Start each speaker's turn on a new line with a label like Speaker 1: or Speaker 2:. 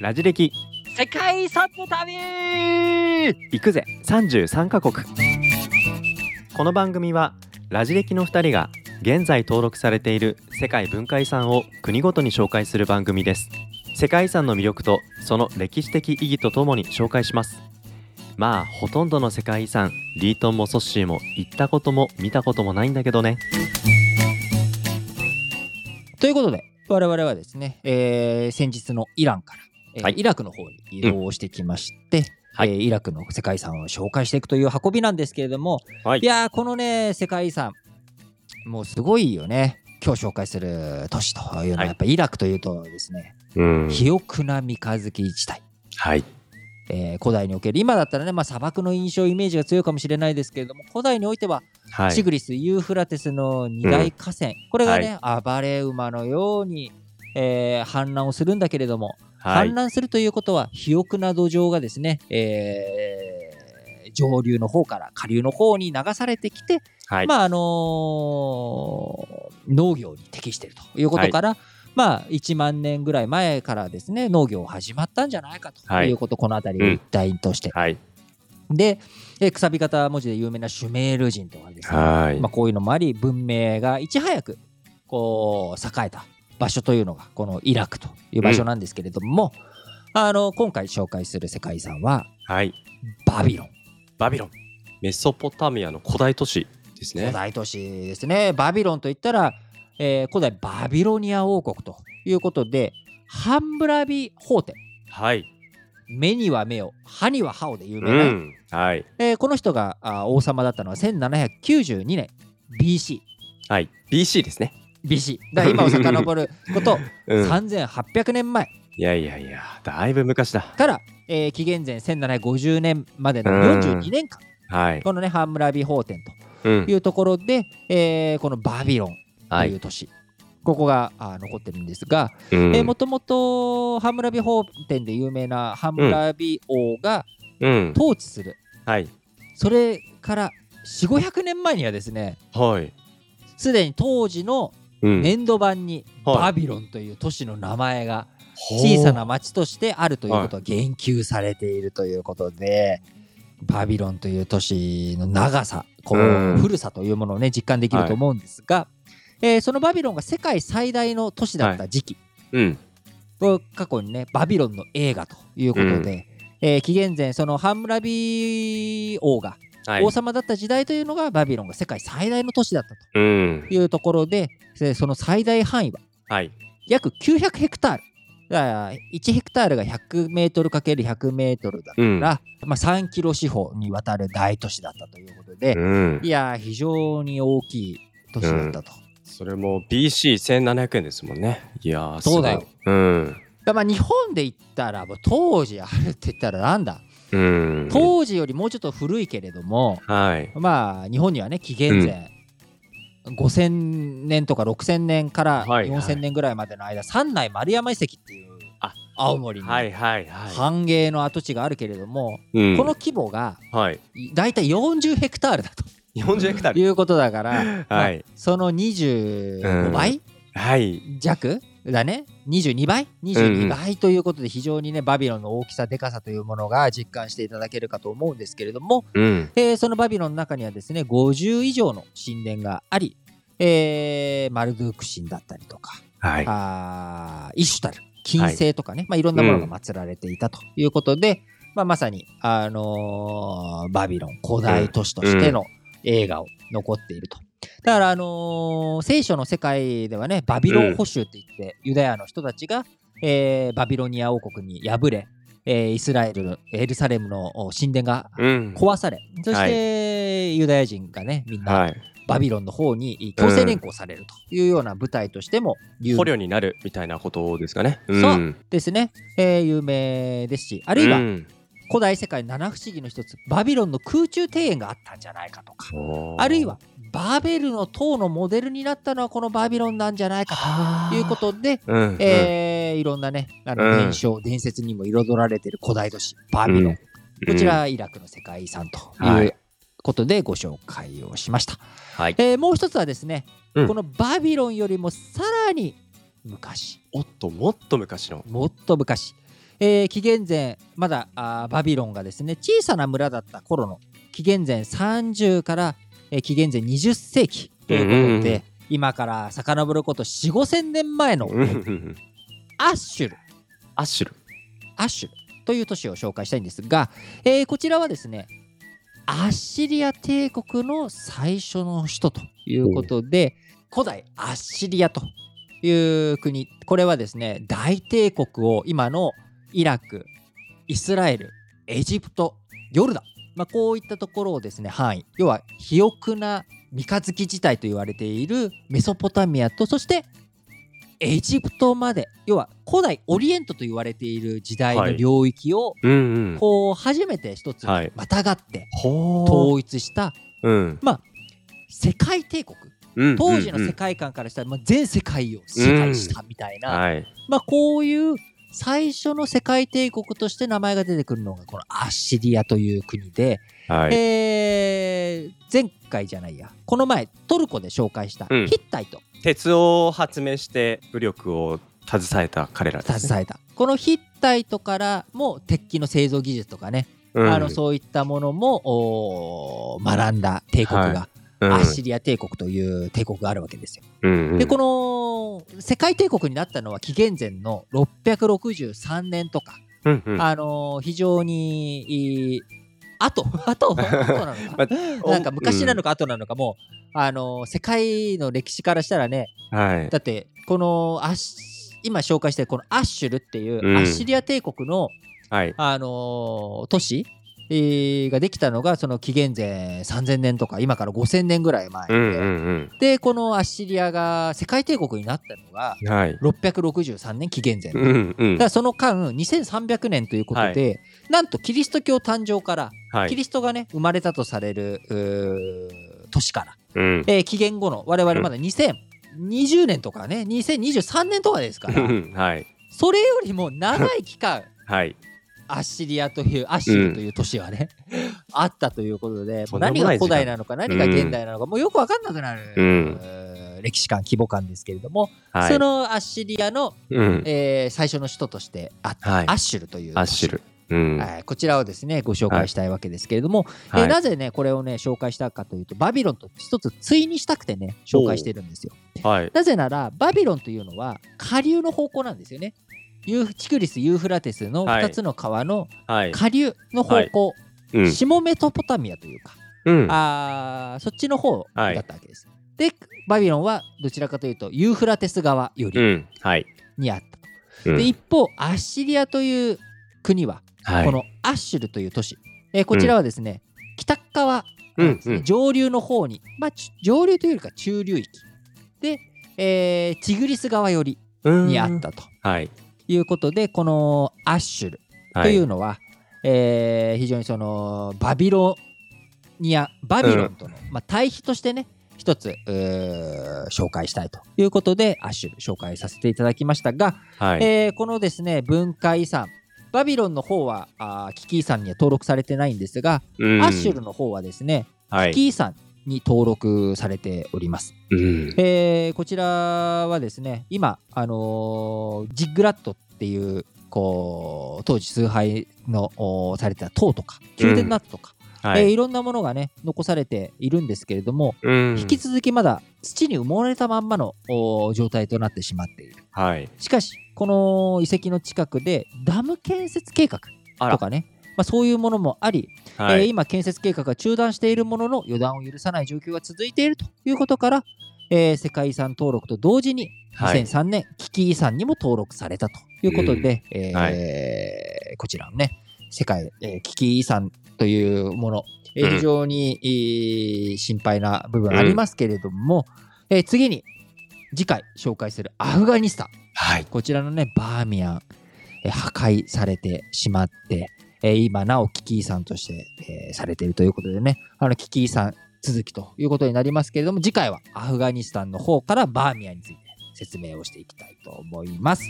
Speaker 1: ラジ歴。
Speaker 2: 世界遺産の旅。
Speaker 1: 行くぜ。33カ国。この番組はラジ歴の2人が現在登録されている世界文化遺産を国ごとに紹介する番組です。世界遺産の魅力とその歴史的意義とともに紹介します。まあほとんどの世界遺産リートンもソッシーも行ったことも見たこともないんだけどね。
Speaker 2: ということで我々はですね、えー先日のイランから、えー
Speaker 1: はい。
Speaker 2: イラクの方に移動してきまして、
Speaker 1: はい。
Speaker 2: えーイラクの世界遺産を紹介していくという運びなんですけれども、
Speaker 1: はい。
Speaker 2: いやーこのね世界遺産もうすごいよね。今日紹介する都市というのは
Speaker 1: はい。
Speaker 2: やっぱイラクというとですね、
Speaker 1: うん。
Speaker 2: 肥沃な三日月地帯。
Speaker 1: はい
Speaker 2: えー古代における今だったらね、まあ、砂漠の印象イメージが強いかもしれないですけれども古代においては
Speaker 1: はい。
Speaker 2: シグリス、ユーフラテスの二大河川、これがね、暴れ馬のように、えー氾濫をするんだけれども、
Speaker 1: はい。
Speaker 2: 氾濫するということは肥沃な土壌がですね、えー上流の方から下流の方に流されてきて、
Speaker 1: はい。
Speaker 2: まああのー農業に適しているということから、まあ1万年ぐらい前からですね農業始まったんじゃないかと
Speaker 1: はい。
Speaker 2: いうこと、この辺りを一体として、
Speaker 1: はい。
Speaker 2: で、えーくさび型文字で有名なシュメール人とかですね、
Speaker 1: はい。
Speaker 2: まあ、こういうのもあり文明がいち早くこう栄えた場所というのがこのイラクという場所なんですけれども、あの今回紹介する世界遺産は
Speaker 1: はい。
Speaker 2: バビロン。
Speaker 1: バビロン。メソポタミアの古代都市ですね。
Speaker 2: 古代都市ですね。バビロンといったら、えー古代バビロニア王国ということでハンブラビ法典
Speaker 1: はい。
Speaker 2: 目には目を歯には歯をで有
Speaker 1: う
Speaker 2: 名な、
Speaker 1: んはい。
Speaker 2: えーこの人があ王様だったのは1792年 BC
Speaker 1: はい。BC ですね。
Speaker 2: BC だから今を遡ること
Speaker 1: うん。
Speaker 2: 3800年前。
Speaker 1: いやいやいやだいぶ昔だ。
Speaker 2: から、えー紀元前1750年までの
Speaker 1: うん。
Speaker 2: 42年間、
Speaker 1: はい。
Speaker 2: このねハンムラビ法典
Speaker 1: うん。
Speaker 2: というところで、えーこのバビロンと
Speaker 1: はい。いう
Speaker 2: 都市、ここがあ残ってるんですが、
Speaker 1: うん。
Speaker 2: えーもともとハンムラビ法典で有名なハンムラビ王が
Speaker 1: うん。
Speaker 2: 統治する、
Speaker 1: はい。
Speaker 2: それから4500年前にはですね
Speaker 1: はい。
Speaker 2: すでに当時の
Speaker 1: うん。
Speaker 2: 年度版に
Speaker 1: はい。
Speaker 2: バビロンという都市の名前が小さな町としてあるということは言及されているということで、バビロンという都市の長さこう、
Speaker 1: うん。
Speaker 2: 古さというものをね実感できると思うんですが、えーそのバビロンが世界最大の都市だった時期、
Speaker 1: うん。
Speaker 2: これ過去にねバビロンの映画ということで、えー紀元前そのハンムラビ王が
Speaker 1: はい。
Speaker 2: 王様だった時代というのがバビロンが世界最大の都市だった
Speaker 1: うん。
Speaker 2: というところででその最大範囲は
Speaker 1: はい。
Speaker 2: 約900ヘクタール。だから1ヘクタールが100メートル ×100 メートルだから、
Speaker 1: うん。
Speaker 2: まあ、3キロ四方にわたる大都市だったということで、
Speaker 1: うん。
Speaker 2: いやー非常に大きい都市だったと。
Speaker 1: それも BC1700 円ですもんね。いやー
Speaker 2: そうだよ
Speaker 1: う。ん。
Speaker 2: だまあ日本で言ったら当時あるって言ったらなんだ、
Speaker 1: うん。
Speaker 2: 当時よりもうちょっと古いけれども
Speaker 1: はい。
Speaker 2: まあ日本にはね紀元前、5000年とか6000年から
Speaker 1: はいはい。
Speaker 2: 4000年ぐらいまでの間、三内丸山遺跡っていう
Speaker 1: あ
Speaker 2: 青森に
Speaker 1: はいはいはい。
Speaker 2: 繁栄の跡地があるけれども、
Speaker 1: うん。
Speaker 2: この規模が
Speaker 1: はい。
Speaker 2: だいたい40ヘクタールだと
Speaker 1: 40ヘクタール
Speaker 2: いうことだから、まあ
Speaker 1: はい
Speaker 2: その25倍？
Speaker 1: はい。
Speaker 2: 弱だね？22倍？22倍ということで非常にねバビロンの大きさでかさというものが実感していただけるかと思うんですけれども、
Speaker 1: うん。
Speaker 2: えーそのバビロンの中にはですね50以上の神殿があり、えーマルドゥーク神だったりとか、
Speaker 1: はい。
Speaker 2: あーイシュタル金星とかね、い。まあ、いろんなものが祀られていたということで、まあ、まさに、あのーバビロン古代都市としての映画を残っていると。だから、あのー聖書の世界ではねバビロン捕囚って言って、ユダヤの人たちが、えーバビロニア王国に敗れ、えーイスラエルのエルサレムのお神殿が
Speaker 1: うん。
Speaker 2: 壊され、そして、ユダヤ人がねみんな
Speaker 1: はい。
Speaker 2: バビロンの方に強制連行されるというような舞台としても
Speaker 1: 捕虜になるみたいなことですかね。
Speaker 2: そうんですね、えー有名ですしあるいは
Speaker 1: うん
Speaker 2: 古代世界七不思議の一つバビロンの空中庭園があったんじゃないかとか。あるいはバーベルの塔のモデルになったのはこのバビロンなんじゃないかということで、
Speaker 1: うんうん。
Speaker 2: えーいろんなねあの
Speaker 1: うん。
Speaker 2: 伝承、伝説にも彩られている古代都市バビロン、こちらイラクの世界遺産と
Speaker 1: はい。いう
Speaker 2: ことでご紹介をしました、
Speaker 1: はい。
Speaker 2: えーもう一つはですね、
Speaker 1: うん。
Speaker 2: このバビロンよりもさらに昔。
Speaker 1: おっともっと昔の。
Speaker 2: もっと昔、えー紀元前まだあーバビロンがですね小さな村だった頃の紀元前30から、えー紀元前20世紀ということで、
Speaker 1: うん
Speaker 2: 今から遡ること4 5千年前のアッシュル。
Speaker 1: アッシュル。
Speaker 2: アッシュルという都市を紹介したいんですが、えーこちらはですねアッシリア帝国の最初の首都ということで、古代アッシリアという国これはですね大帝国を今のイラクイスラエルエジプトヨルダン、まあ、こういったところをですね範囲要は肥沃な三日月地帯と言われているメソポタミアとそしてエジプトまで要は古代オリエントと言われている時代の領域を
Speaker 1: うんうん。
Speaker 2: こう初めて一つ
Speaker 1: はい。
Speaker 2: またがって
Speaker 1: ほ
Speaker 2: 統一した
Speaker 1: うん。
Speaker 2: 世界帝国。
Speaker 1: うん。
Speaker 2: 当時の世界観からしたらまあ全世界を支配したみたいな、
Speaker 1: はい。
Speaker 2: まあ、こういう最初の世界帝国として名前が出てくるのがこのアッシリアという国で、
Speaker 1: はい。
Speaker 2: えー前回じゃないや。この前トルコで紹介したヒ
Speaker 1: うん。
Speaker 2: ッタイト
Speaker 1: 鉄を発明して武力を携えた彼らですね。
Speaker 2: 携えた、このヒッタイトからも鉄器の製造技術とかね、
Speaker 1: うん。
Speaker 2: あのそういったものも学んだ帝国が、
Speaker 1: うん
Speaker 2: アッシリア帝国という帝国があるわけですよ。
Speaker 1: うんうん。
Speaker 2: でこの世界帝国になったのは紀元前の663年とか、
Speaker 1: うんうん。
Speaker 2: あのー非常にいい後 後後なのか、
Speaker 1: ま
Speaker 2: なんか昔なのか後なのかもう、あのー世界の歴史からしたらね
Speaker 1: はい。
Speaker 2: だってこのア今紹介してるこのアッシュルっていう
Speaker 1: うん。
Speaker 2: アッシリア帝国の、
Speaker 1: はい。
Speaker 2: あのー都市えーができたのがその紀元前3000年とか今から5000年ぐらい前で、
Speaker 1: うんうん
Speaker 2: でこのアッシリアが世界帝国になったのが
Speaker 1: うんはい
Speaker 2: 663年紀元前、だ
Speaker 1: うんうん。
Speaker 2: からその間2300年ということで、なんとキリスト教誕生から、
Speaker 1: はい。
Speaker 2: キリストがね生まれたとされる年から、
Speaker 1: うん。
Speaker 2: えー紀元後の我々まだ2020年とかね2023年とかですから
Speaker 1: はい。
Speaker 2: それよりも長い期間
Speaker 1: はい
Speaker 2: アッシリアというアッシルという都市はね、あったということでもう何が古代なのか何が現代なのか、もうよく分かんなくなる、
Speaker 1: うん。
Speaker 2: えー歴史観規模感ですけれども、
Speaker 1: はい。
Speaker 2: そのアッシリアの、
Speaker 1: うん。
Speaker 2: えー最初の首都としてあった、
Speaker 1: はい。
Speaker 2: アッシュルという
Speaker 1: アッシュル。うん。
Speaker 2: はい、こちらをですねご紹介したいわけですけれども、
Speaker 1: はい。
Speaker 2: えーなぜねこれをね紹介したかというとバビロンと一つ対にしたくてね紹介してるんですよ。
Speaker 1: はい。
Speaker 2: なぜならバビロンというのは下流の方向なんですよね。ユーチクリス・ユーフラテスの
Speaker 1: はい。
Speaker 2: 2つの川の
Speaker 1: はい。
Speaker 2: 下流の方向、
Speaker 1: うん。
Speaker 2: 下メトポタミアというか、
Speaker 1: うん。
Speaker 2: あーそっちの方だ
Speaker 1: はい。
Speaker 2: ったわけです。でバビロンはどちらかというとユーフラテス側よ
Speaker 1: う
Speaker 2: り
Speaker 1: ん。はい。
Speaker 2: にあった。
Speaker 1: うん。
Speaker 2: で一方アッシリアという国は
Speaker 1: はい。
Speaker 2: このアッシュルという都市、えーこちらはですね、北側ね、
Speaker 1: うん。うん。
Speaker 2: 上流の方に、まあ、ち上流というよりか中流域。で、えーチグリス川寄り
Speaker 1: うん。
Speaker 2: にあったと。
Speaker 1: はい
Speaker 2: いうことで、このアッシュル
Speaker 1: は
Speaker 2: というのは、えー非常にそのバビロニアバビロンとの、まあ、対比としてね一つ紹介したいということでアッシュル紹介させていただきましたが、
Speaker 1: はい。
Speaker 2: えーこのですね文化遺産バビロンの方はあー危機遺産には登録されてないんですが、
Speaker 1: うん。
Speaker 2: アッシュルの方はですね
Speaker 1: はい。
Speaker 2: 危機遺産に登録されております。
Speaker 1: うん。
Speaker 2: えーこちらはですね今、あのージッグラットっていうこう当時崇拝のおされてた塔とか宮殿の跡とか、
Speaker 1: はい。
Speaker 2: えーいろんなものがね残されているんですけれども、
Speaker 1: うん。
Speaker 2: 引き続きまだ土に埋もれたまんまのお状態となってしまっている。
Speaker 1: はい。
Speaker 2: しかし、この遺跡の近くでダム建設計画とかね、まあ、そういうものもあり、
Speaker 1: はい。
Speaker 2: えー今、建設計画が中断しているものの予断を許さない状況が続いているということから、えー世界遺産登録と同時に
Speaker 1: はい。
Speaker 2: 2003年、危機遺産にも登録されたということで、えー
Speaker 1: は
Speaker 2: こちらのね、世界、えー危機遺産というもの、えー
Speaker 1: うん。
Speaker 2: 非常に、えー心配な部分ありますけれども、えー次に次回紹介するアフガニスタン。
Speaker 1: はい。
Speaker 2: こちらのね、バーミヤン、えー破壊されてしまって、えー今なお危機遺産として、えーされているということでね、あの危機遺産続きということになりますけれども、次回はアフガニスタンの方からバーミヤンについて説明をしていきたいと思います。